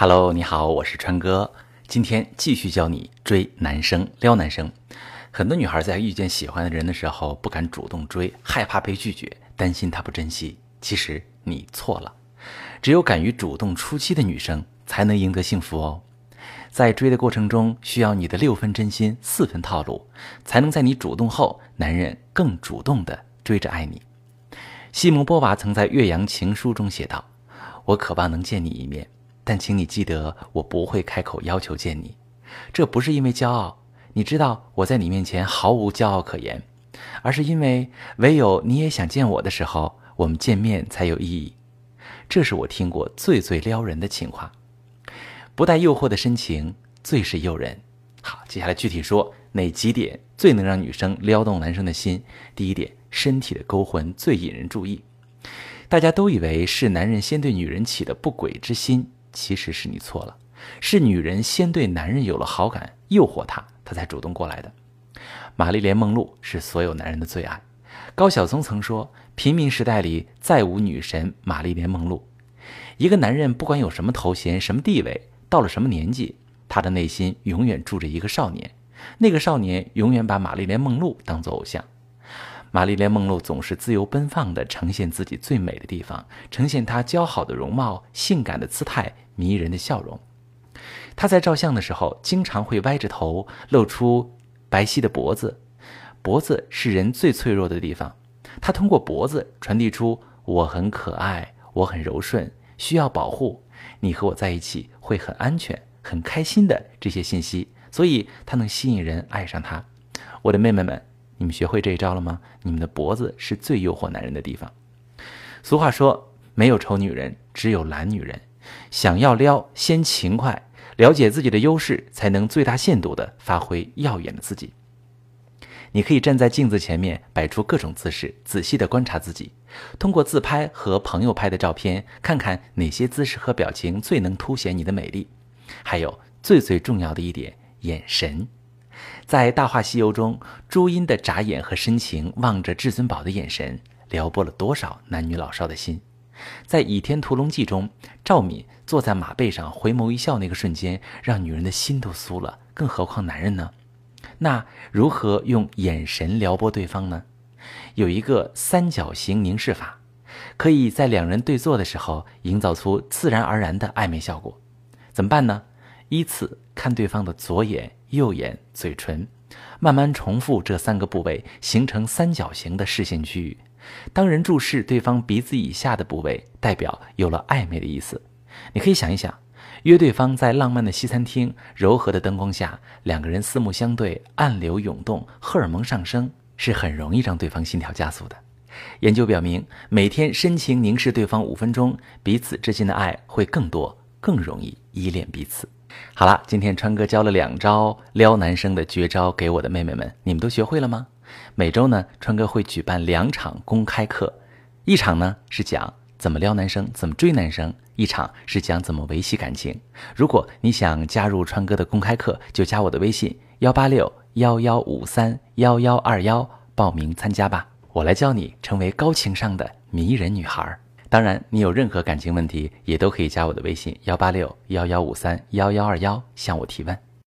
Hello，你好，我是川哥。今天继续教你追男生、撩男生。很多女孩在遇见喜欢的人的时候，不敢主动追，害怕被拒绝，担心他不珍惜。其实你错了，只有敢于主动出击的女生，才能赢得幸福哦。在追的过程中，需要你的六分真心，四分套路，才能在你主动后，男人更主动的追着爱你。西蒙波娃曾在《岳阳情书》中写道：“我渴望能见你一面。”但请你记得，我不会开口要求见你，这不是因为骄傲，你知道我在你面前毫无骄傲可言，而是因为唯有你也想见我的时候，我们见面才有意义。这是我听过最最撩人的情话，不带诱惑的深情最是诱人。好，接下来具体说哪几点最能让女生撩动男生的心？第一点，身体的勾魂最引人注意。大家都以为是男人先对女人起的不轨之心。其实是你错了，是女人先对男人有了好感，诱惑他，他才主动过来的。玛丽莲梦露是所有男人的最爱。高晓松曾说：“平民时代里再无女神玛丽莲梦露。”一个男人不管有什么头衔、什么地位，到了什么年纪，他的内心永远住着一个少年，那个少年永远把玛丽莲梦露当做偶像。玛丽莲梦露总是自由奔放地呈现自己最美的地方，呈现她姣好的容貌、性感的姿态、迷人的笑容。她在照相的时候，经常会歪着头，露出白皙的脖子。脖子是人最脆弱的地方，她通过脖子传递出“我很可爱，我很柔顺，需要保护，你和我在一起会很安全、很开心”的这些信息，所以她能吸引人爱上她。我的妹妹们。你们学会这一招了吗？你们的脖子是最诱惑男人的地方。俗话说，没有丑女人，只有懒女人。想要撩，先勤快，了解自己的优势，才能最大限度地发挥耀眼的自己。你可以站在镜子前面，摆出各种姿势，仔细地观察自己。通过自拍和朋友拍的照片，看看哪些姿势和表情最能凸显你的美丽。还有最最重要的一点，眼神。在《大话西游》中，朱茵的眨眼和深情望着至尊宝的眼神，撩拨了多少男女老少的心。在《倚天屠龙记》中，赵敏坐在马背上回眸一笑，那个瞬间让女人的心都酥了，更何况男人呢？那如何用眼神撩拨对方呢？有一个三角形凝视法，可以在两人对坐的时候营造出自然而然的暧昧效果。怎么办呢？依次看对方的左眼。右眼、嘴唇，慢慢重复这三个部位，形成三角形的视线区域。当人注视对方鼻子以下的部位，代表有了暧昧的意思。你可以想一想，约对方在浪漫的西餐厅，柔和的灯光下，两个人四目相对，暗流涌动，荷尔蒙上升，是很容易让对方心跳加速的。研究表明，每天深情凝视对方五分钟，彼此之间的爱会更多，更容易依恋彼此。好了，今天川哥教了两招撩男生的绝招给我的妹妹们，你们都学会了吗？每周呢，川哥会举办两场公开课，一场呢是讲怎么撩男生、怎么追男生，一场是讲怎么维系感情。如果你想加入川哥的公开课，就加我的微信幺八六幺幺五三幺幺二幺报名参加吧，我来教你成为高情商的迷人女孩。当然，你有任何感情问题，也都可以加我的微信幺八六幺幺五三幺幺二幺向我提问。